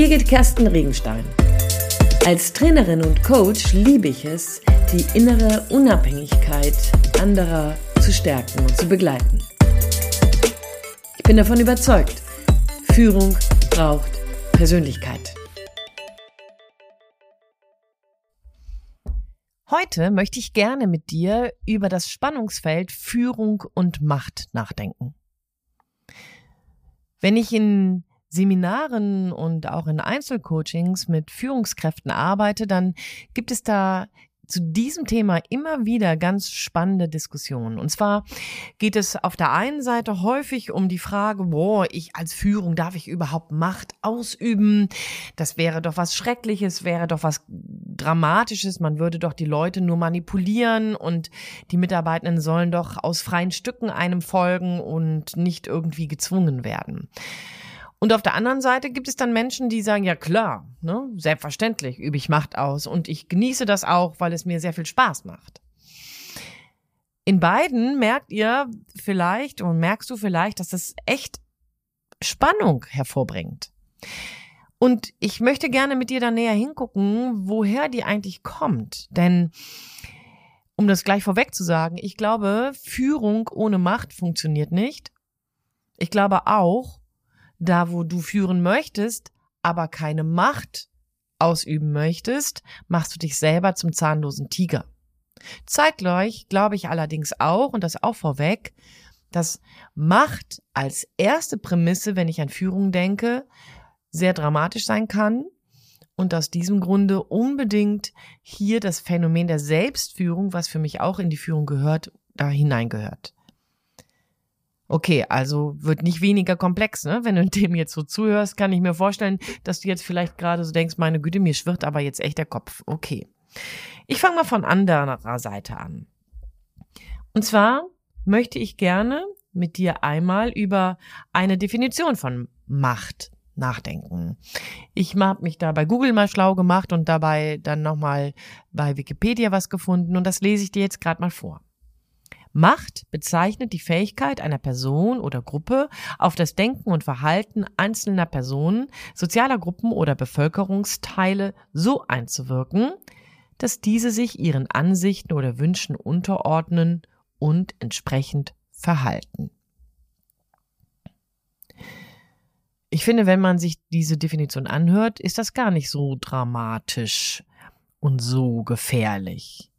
Birgit Kersten Regenstein. Als Trainerin und Coach liebe ich es, die innere Unabhängigkeit anderer zu stärken und zu begleiten. Ich bin davon überzeugt, Führung braucht Persönlichkeit. Heute möchte ich gerne mit dir über das Spannungsfeld Führung und Macht nachdenken. Wenn ich in Seminaren und auch in Einzelcoachings mit Führungskräften arbeite, dann gibt es da zu diesem Thema immer wieder ganz spannende Diskussionen. Und zwar geht es auf der einen Seite häufig um die Frage, boah, ich als Führung, darf ich überhaupt Macht ausüben? Das wäre doch was Schreckliches, wäre doch was Dramatisches. Man würde doch die Leute nur manipulieren und die Mitarbeitenden sollen doch aus freien Stücken einem folgen und nicht irgendwie gezwungen werden. Und auf der anderen Seite gibt es dann Menschen, die sagen, ja klar, ne, selbstverständlich übe ich Macht aus und ich genieße das auch, weil es mir sehr viel Spaß macht. In beiden merkt ihr vielleicht und merkst du vielleicht, dass das echt Spannung hervorbringt. Und ich möchte gerne mit dir da näher hingucken, woher die eigentlich kommt. Denn um das gleich vorweg zu sagen, ich glaube, Führung ohne Macht funktioniert nicht. Ich glaube auch, da wo du führen möchtest, aber keine Macht ausüben möchtest, machst du dich selber zum zahnlosen Tiger. Zeitgleich glaube ich allerdings auch, und das auch vorweg, dass Macht als erste Prämisse, wenn ich an Führung denke, sehr dramatisch sein kann und aus diesem Grunde unbedingt hier das Phänomen der Selbstführung, was für mich auch in die Führung gehört, da hineingehört. Okay, also wird nicht weniger komplex, ne? Wenn du dem jetzt so zuhörst, kann ich mir vorstellen, dass du jetzt vielleicht gerade so denkst, meine Güte, mir schwirrt aber jetzt echt der Kopf. Okay. Ich fange mal von anderer Seite an. Und zwar möchte ich gerne mit dir einmal über eine Definition von Macht nachdenken. Ich habe mich da bei Google mal schlau gemacht und dabei dann nochmal bei Wikipedia was gefunden und das lese ich dir jetzt gerade mal vor. Macht bezeichnet die Fähigkeit einer Person oder Gruppe, auf das Denken und Verhalten einzelner Personen, sozialer Gruppen oder Bevölkerungsteile so einzuwirken, dass diese sich ihren Ansichten oder Wünschen unterordnen und entsprechend verhalten. Ich finde, wenn man sich diese Definition anhört, ist das gar nicht so dramatisch und so gefährlich.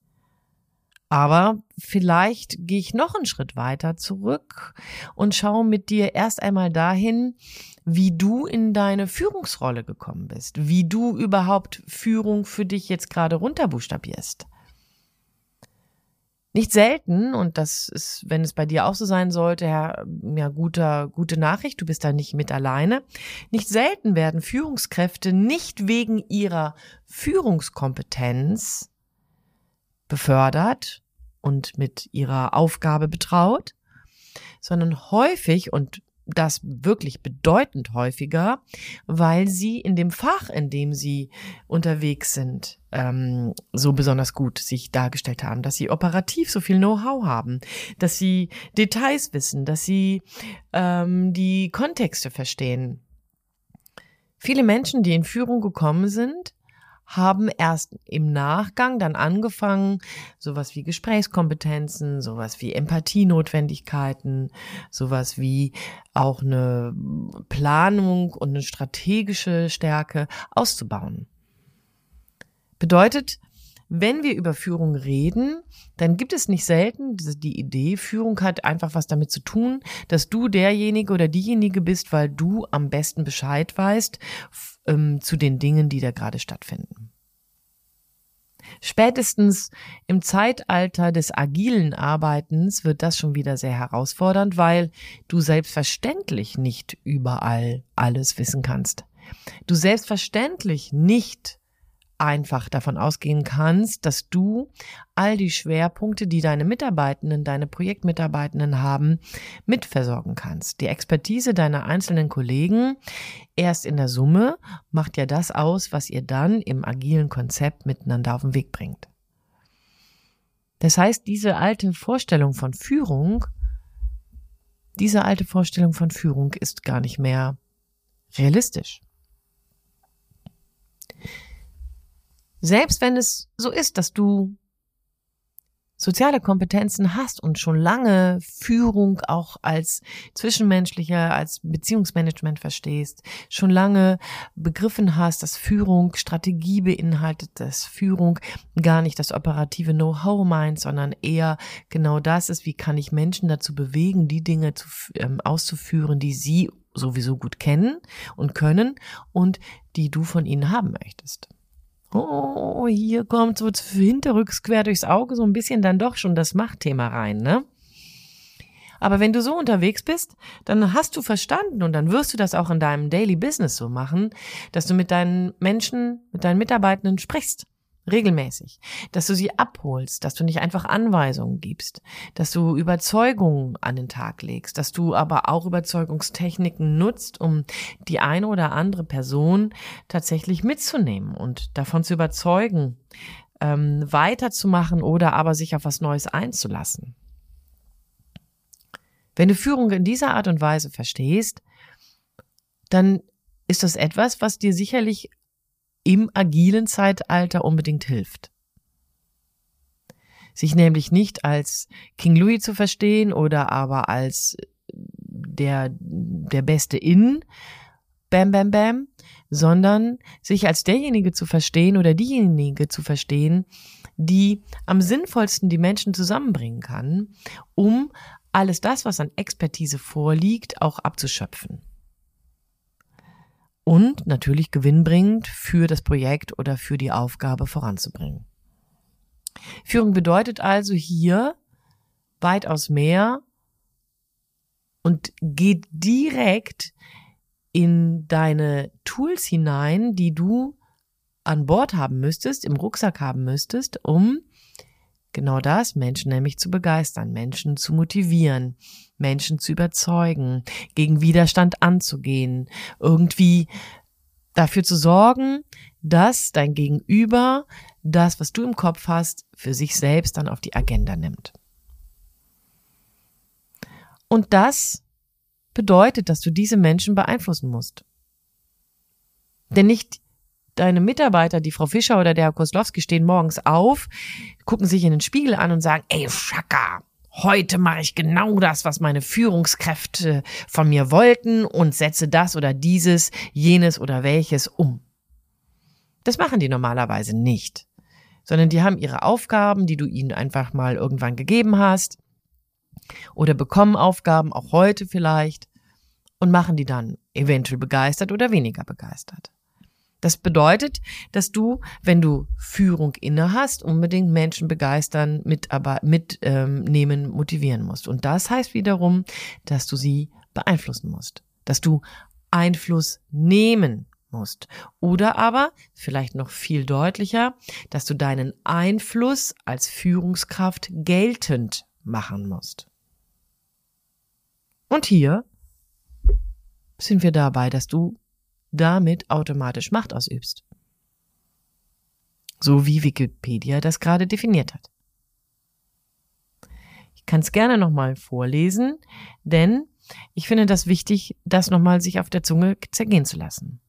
Aber vielleicht gehe ich noch einen Schritt weiter zurück und schaue mit dir erst einmal dahin, wie du in deine Führungsrolle gekommen bist, wie du überhaupt Führung für dich jetzt gerade runterbuchstabierst. Nicht selten, und das ist, wenn es bei dir auch so sein sollte, ja, ja, guter, gute Nachricht, du bist da nicht mit alleine. Nicht selten werden Führungskräfte nicht wegen ihrer Führungskompetenz befördert und mit ihrer Aufgabe betraut, sondern häufig und das wirklich bedeutend häufiger, weil sie in dem Fach, in dem sie unterwegs sind, ähm, so besonders gut sich dargestellt haben, dass sie operativ so viel Know-how haben, dass sie Details wissen, dass sie ähm, die Kontexte verstehen. Viele Menschen, die in Führung gekommen sind, haben erst im Nachgang dann angefangen, sowas wie Gesprächskompetenzen, sowas wie Empathienotwendigkeiten, sowas wie auch eine Planung und eine strategische Stärke auszubauen. Bedeutet, wenn wir über Führung reden, dann gibt es nicht selten die Idee, Führung hat einfach was damit zu tun, dass du derjenige oder diejenige bist, weil du am besten Bescheid weißt ähm, zu den Dingen, die da gerade stattfinden. Spätestens im Zeitalter des agilen Arbeitens wird das schon wieder sehr herausfordernd, weil du selbstverständlich nicht überall alles wissen kannst. Du selbstverständlich nicht einfach davon ausgehen kannst, dass du all die Schwerpunkte, die deine Mitarbeitenden, deine Projektmitarbeitenden haben, mitversorgen kannst. Die Expertise deiner einzelnen Kollegen erst in der Summe macht ja das aus, was ihr dann im agilen Konzept miteinander auf den Weg bringt. Das heißt, diese alte Vorstellung von Führung, diese alte Vorstellung von Führung ist gar nicht mehr realistisch. Selbst wenn es so ist, dass du soziale Kompetenzen hast und schon lange Führung auch als zwischenmenschlicher, als Beziehungsmanagement verstehst, schon lange begriffen hast, dass Führung Strategie beinhaltet, dass Führung gar nicht das operative Know-how meint, sondern eher genau das ist, wie kann ich Menschen dazu bewegen, die Dinge zu, ähm, auszuführen, die sie sowieso gut kennen und können und die du von ihnen haben möchtest oh, hier kommt so hinterrücks quer durchs Auge so ein bisschen dann doch schon das Machtthema rein, ne? Aber wenn du so unterwegs bist, dann hast du verstanden und dann wirst du das auch in deinem Daily Business so machen, dass du mit deinen Menschen, mit deinen Mitarbeitenden sprichst regelmäßig, dass du sie abholst, dass du nicht einfach Anweisungen gibst, dass du Überzeugungen an den Tag legst, dass du aber auch Überzeugungstechniken nutzt, um die eine oder andere Person tatsächlich mitzunehmen und davon zu überzeugen, ähm, weiterzumachen oder aber sich auf was Neues einzulassen. Wenn du Führung in dieser Art und Weise verstehst, dann ist das etwas, was dir sicherlich im agilen Zeitalter unbedingt hilft. Sich nämlich nicht als King Louis zu verstehen oder aber als der, der Beste in, bam, bam, bam, sondern sich als derjenige zu verstehen oder diejenige zu verstehen, die am sinnvollsten die Menschen zusammenbringen kann, um alles das, was an Expertise vorliegt, auch abzuschöpfen und natürlich gewinnbringend für das Projekt oder für die Aufgabe voranzubringen. Führung bedeutet also hier weitaus mehr und geht direkt in deine Tools hinein, die du an Bord haben müsstest, im Rucksack haben müsstest, um genau das, Menschen nämlich zu begeistern, Menschen zu motivieren, Menschen zu überzeugen, gegen Widerstand anzugehen, irgendwie dafür zu sorgen, dass dein Gegenüber das, was du im Kopf hast, für sich selbst dann auf die Agenda nimmt. Und das bedeutet, dass du diese Menschen beeinflussen musst. Denn nicht deine Mitarbeiter, die Frau Fischer oder der Herr Koslowski, stehen morgens auf, gucken sich in den Spiegel an und sagen, ey, Schaka, heute mache ich genau das, was meine Führungskräfte von mir wollten und setze das oder dieses, jenes oder welches um. Das machen die normalerweise nicht, sondern die haben ihre Aufgaben, die du ihnen einfach mal irgendwann gegeben hast oder bekommen Aufgaben, auch heute vielleicht, und machen die dann eventuell begeistert oder weniger begeistert. Das bedeutet, dass du, wenn du Führung inne hast, unbedingt Menschen begeistern, mit, aber mitnehmen, ähm, motivieren musst. Und das heißt wiederum, dass du sie beeinflussen musst, dass du Einfluss nehmen musst. Oder aber, vielleicht noch viel deutlicher, dass du deinen Einfluss als Führungskraft geltend machen musst. Und hier sind wir dabei, dass du damit automatisch Macht ausübst. So wie Wikipedia das gerade definiert hat. Ich kann es gerne nochmal vorlesen, denn ich finde das wichtig, das nochmal sich auf der Zunge zergehen zu lassen.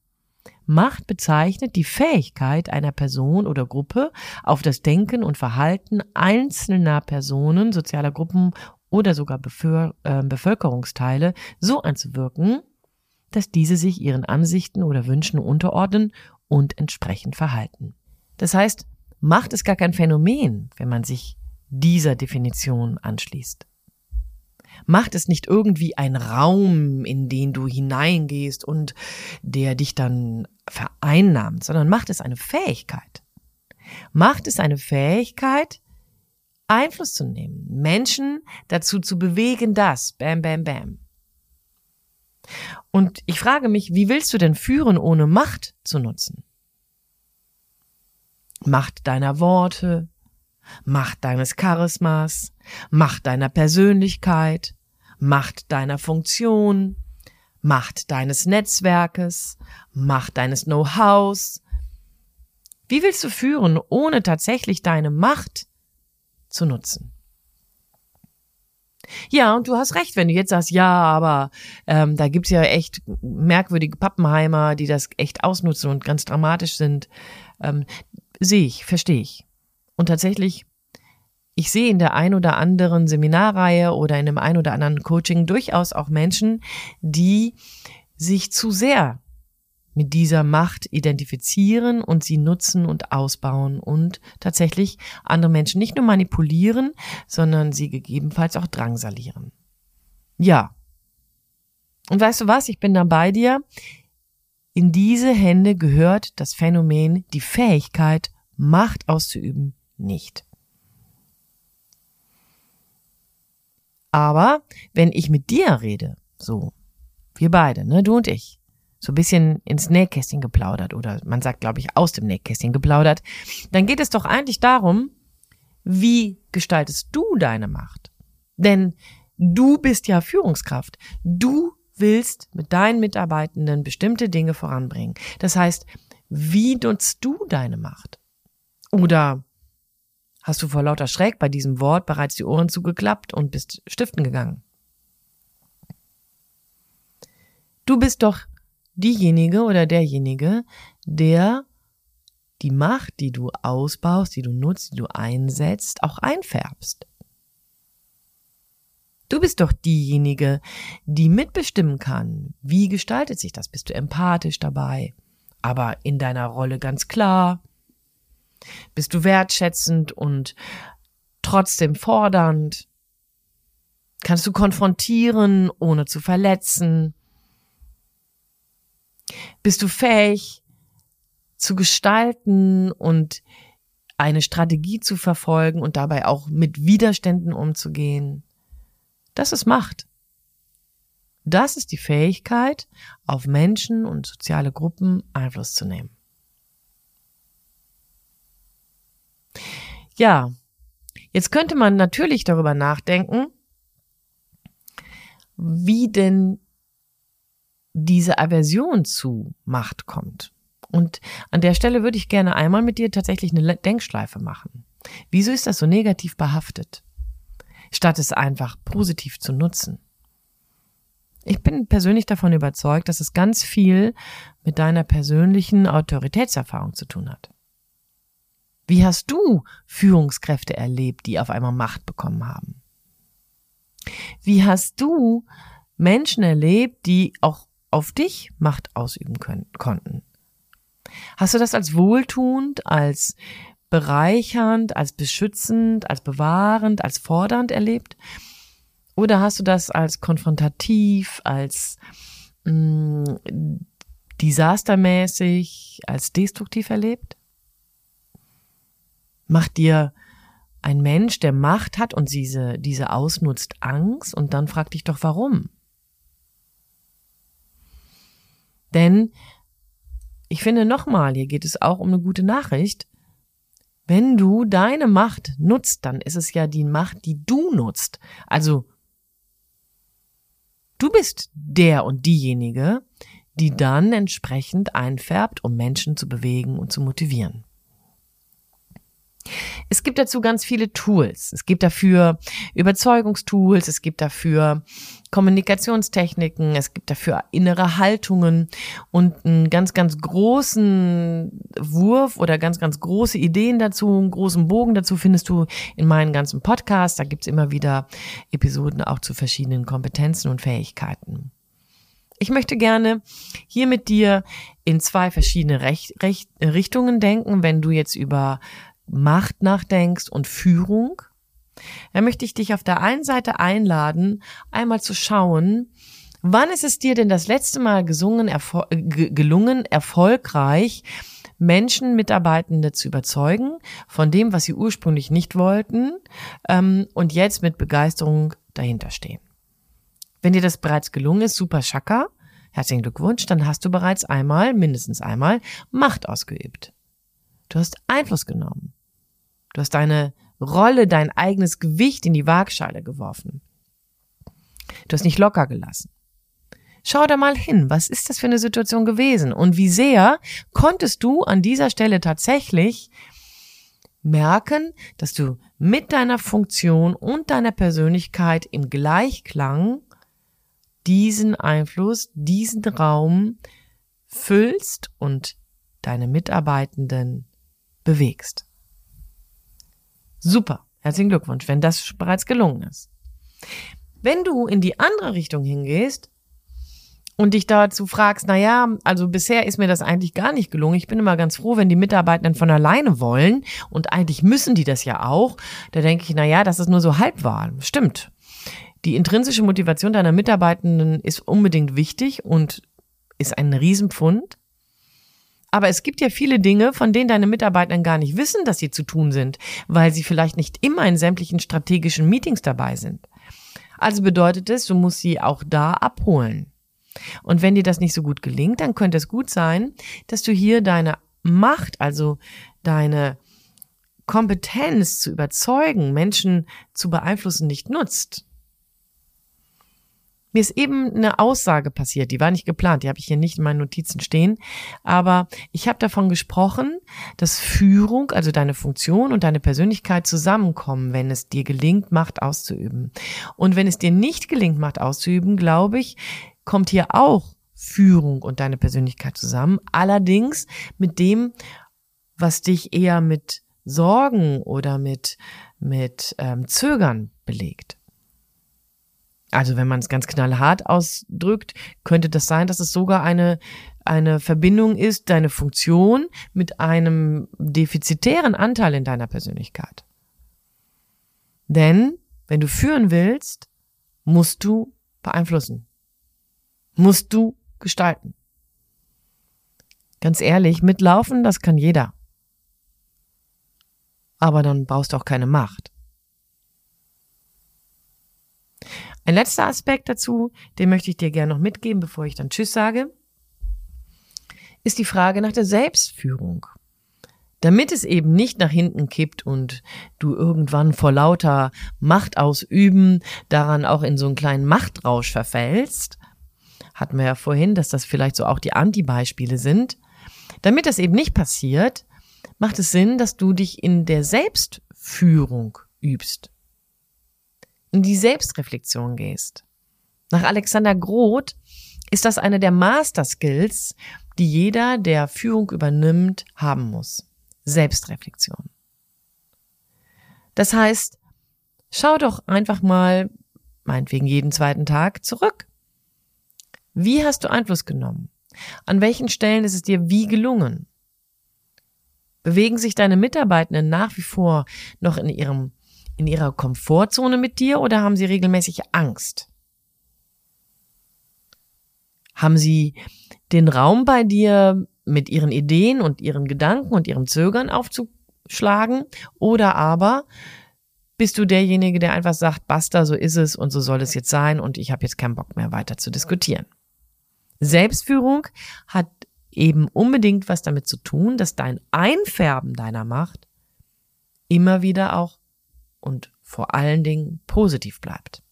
Macht bezeichnet die Fähigkeit einer Person oder Gruppe auf das Denken und Verhalten einzelner Personen, sozialer Gruppen oder sogar äh, Bevölkerungsteile so einzuwirken, dass diese sich ihren Ansichten oder Wünschen unterordnen und entsprechend verhalten. Das heißt, Macht ist gar kein Phänomen, wenn man sich dieser Definition anschließt. Macht ist nicht irgendwie ein Raum, in den du hineingehst und der dich dann vereinnahmt, sondern Macht ist eine Fähigkeit. Macht ist eine Fähigkeit, Einfluss zu nehmen, Menschen dazu zu bewegen, das, bam, bam, bam. Und ich frage mich, wie willst du denn führen, ohne Macht zu nutzen? Macht deiner Worte, Macht deines Charismas, Macht deiner Persönlichkeit, Macht deiner Funktion, Macht deines Netzwerkes, Macht deines Know-hows. Wie willst du führen, ohne tatsächlich deine Macht zu nutzen? Ja, und du hast recht, wenn du jetzt sagst, ja, aber ähm, da gibt's ja echt merkwürdige Pappenheimer, die das echt ausnutzen und ganz dramatisch sind. Ähm, sehe ich, verstehe ich. Und tatsächlich, ich sehe in der ein oder anderen Seminarreihe oder in dem ein oder anderen Coaching durchaus auch Menschen, die sich zu sehr mit dieser Macht identifizieren und sie nutzen und ausbauen und tatsächlich andere Menschen nicht nur manipulieren, sondern sie gegebenenfalls auch drangsalieren. Ja. Und weißt du was? Ich bin da bei dir. In diese Hände gehört das Phänomen, die Fähigkeit, Macht auszuüben, nicht. Aber wenn ich mit dir rede, so, wir beide, ne, du und ich, so ein bisschen ins Nähkästchen geplaudert oder man sagt, glaube ich, aus dem Nähkästchen geplaudert, dann geht es doch eigentlich darum, wie gestaltest du deine Macht? Denn du bist ja Führungskraft. Du willst mit deinen Mitarbeitenden bestimmte Dinge voranbringen. Das heißt, wie nutzt du deine Macht? Oder hast du vor lauter Schreck bei diesem Wort bereits die Ohren zugeklappt und bist stiften gegangen? Du bist doch diejenige oder derjenige, der die Macht, die du ausbaust, die du nutzt, die du einsetzt, auch einfärbst. Du bist doch diejenige, die mitbestimmen kann. Wie gestaltet sich das? Bist du empathisch dabei? Aber in deiner Rolle ganz klar? Bist du wertschätzend und trotzdem fordernd? Kannst du konfrontieren, ohne zu verletzen? Bist du fähig zu gestalten und eine Strategie zu verfolgen und dabei auch mit Widerständen umzugehen? Das ist Macht. Das ist die Fähigkeit, auf Menschen und soziale Gruppen Einfluss zu nehmen. Ja, jetzt könnte man natürlich darüber nachdenken, wie denn diese Aversion zu Macht kommt. Und an der Stelle würde ich gerne einmal mit dir tatsächlich eine Denkschleife machen. Wieso ist das so negativ behaftet? Statt es einfach positiv zu nutzen. Ich bin persönlich davon überzeugt, dass es ganz viel mit deiner persönlichen Autoritätserfahrung zu tun hat. Wie hast du Führungskräfte erlebt, die auf einmal Macht bekommen haben? Wie hast du Menschen erlebt, die auch auf dich Macht ausüben können, konnten. Hast du das als wohltuend, als bereichernd, als beschützend, als bewahrend, als fordernd erlebt? Oder hast du das als konfrontativ, als mh, mm, desastermäßig, als destruktiv erlebt? Macht dir ein Mensch, der Macht hat und diese, diese ausnutzt, Angst und dann frag dich doch warum? Denn ich finde nochmal, hier geht es auch um eine gute Nachricht. Wenn du deine Macht nutzt, dann ist es ja die Macht, die du nutzt. Also du bist der und diejenige, die dann entsprechend einfärbt, um Menschen zu bewegen und zu motivieren. Es gibt dazu ganz viele Tools. Es gibt dafür Überzeugungstools, es gibt dafür Kommunikationstechniken, es gibt dafür innere Haltungen und einen ganz, ganz großen Wurf oder ganz, ganz große Ideen dazu, einen großen Bogen dazu findest du in meinen ganzen Podcasts. Da gibt's immer wieder Episoden auch zu verschiedenen Kompetenzen und Fähigkeiten. Ich möchte gerne hier mit dir in zwei verschiedene Rech Rech Richtungen denken, wenn du jetzt über Macht nachdenkst und Führung, dann möchte ich dich auf der einen Seite einladen, einmal zu schauen, wann ist es dir denn das letzte Mal gesungen, erfol gelungen, erfolgreich Menschen, Mitarbeitende zu überzeugen von dem, was sie ursprünglich nicht wollten ähm, und jetzt mit Begeisterung dahinter stehen. Wenn dir das bereits gelungen ist, super Schaka, herzlichen Glückwunsch, dann hast du bereits einmal, mindestens einmal, Macht ausgeübt. Du hast Einfluss genommen. Du hast deine Rolle, dein eigenes Gewicht in die Waagschale geworfen. Du hast nicht locker gelassen. Schau da mal hin, was ist das für eine Situation gewesen und wie sehr konntest du an dieser Stelle tatsächlich merken, dass du mit deiner Funktion und deiner Persönlichkeit im Gleichklang diesen Einfluss, diesen Raum füllst und deine Mitarbeitenden bewegst. Super. Herzlichen Glückwunsch, wenn das bereits gelungen ist. Wenn du in die andere Richtung hingehst und dich dazu fragst, na ja, also bisher ist mir das eigentlich gar nicht gelungen. Ich bin immer ganz froh, wenn die Mitarbeitenden von alleine wollen und eigentlich müssen die das ja auch. Da denke ich, na ja, das ist nur so halbwahr. Stimmt. Die intrinsische Motivation deiner Mitarbeitenden ist unbedingt wichtig und ist ein Riesenpfund. Aber es gibt ja viele Dinge, von denen deine Mitarbeitenden gar nicht wissen, dass sie zu tun sind, weil sie vielleicht nicht immer in sämtlichen strategischen Meetings dabei sind. Also bedeutet es, du musst sie auch da abholen. Und wenn dir das nicht so gut gelingt, dann könnte es gut sein, dass du hier deine Macht, also deine Kompetenz zu überzeugen, Menschen zu beeinflussen, nicht nutzt. Mir ist eben eine Aussage passiert, die war nicht geplant, die habe ich hier nicht in meinen Notizen stehen, aber ich habe davon gesprochen, dass Führung, also deine Funktion und deine Persönlichkeit zusammenkommen, wenn es dir gelingt, Macht auszuüben. Und wenn es dir nicht gelingt, Macht auszuüben, glaube ich, kommt hier auch Führung und deine Persönlichkeit zusammen, allerdings mit dem, was dich eher mit Sorgen oder mit, mit ähm, Zögern belegt. Also wenn man es ganz knallhart ausdrückt, könnte das sein, dass es sogar eine, eine Verbindung ist, deine Funktion mit einem defizitären Anteil in deiner Persönlichkeit. Denn wenn du führen willst, musst du beeinflussen. Musst du gestalten. Ganz ehrlich, mitlaufen, das kann jeder. Aber dann brauchst du auch keine Macht. Ein letzter Aspekt dazu, den möchte ich dir gerne noch mitgeben, bevor ich dann Tschüss sage, ist die Frage nach der Selbstführung. Damit es eben nicht nach hinten kippt und du irgendwann vor lauter Macht ausüben daran auch in so einen kleinen Machtrausch verfällst, hatten wir ja vorhin, dass das vielleicht so auch die Anti-Beispiele sind. Damit das eben nicht passiert, macht es Sinn, dass du dich in der Selbstführung übst in die Selbstreflexion gehst. Nach Alexander Groth ist das eine der Master Skills, die jeder, der Führung übernimmt, haben muss. Selbstreflexion. Das heißt, schau doch einfach mal, meinetwegen jeden zweiten Tag, zurück. Wie hast du Einfluss genommen? An welchen Stellen ist es dir wie gelungen? Bewegen sich deine Mitarbeitenden nach wie vor noch in ihrem in ihrer Komfortzone mit dir oder haben sie regelmäßig Angst? Haben sie den Raum bei dir mit ihren Ideen und ihren Gedanken und ihrem Zögern aufzuschlagen? Oder aber bist du derjenige, der einfach sagt, basta, so ist es und so soll es jetzt sein und ich habe jetzt keinen Bock mehr weiter zu diskutieren. Selbstführung hat eben unbedingt was damit zu tun, dass dein Einfärben deiner Macht immer wieder auch und vor allen Dingen positiv bleibt.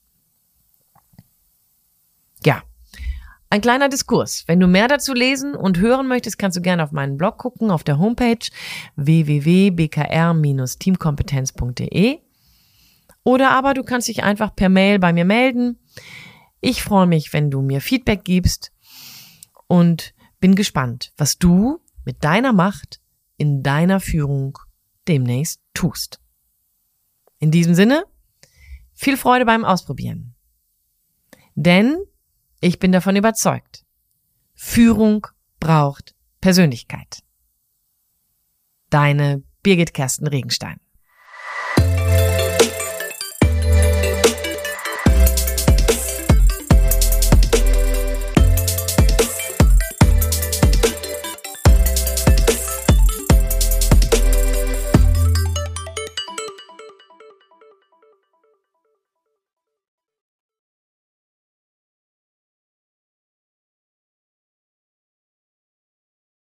Ja, ein kleiner Diskurs. Wenn du mehr dazu lesen und hören möchtest, kannst du gerne auf meinen Blog gucken, auf der Homepage www.bkr-teamkompetenz.de oder aber du kannst dich einfach per Mail bei mir melden. Ich freue mich, wenn du mir Feedback gibst und bin gespannt, was du mit deiner Macht in deiner Führung demnächst tust. In diesem Sinne, viel Freude beim Ausprobieren. Denn ich bin davon überzeugt, Führung braucht Persönlichkeit. Deine Birgit Kersten Regenstein.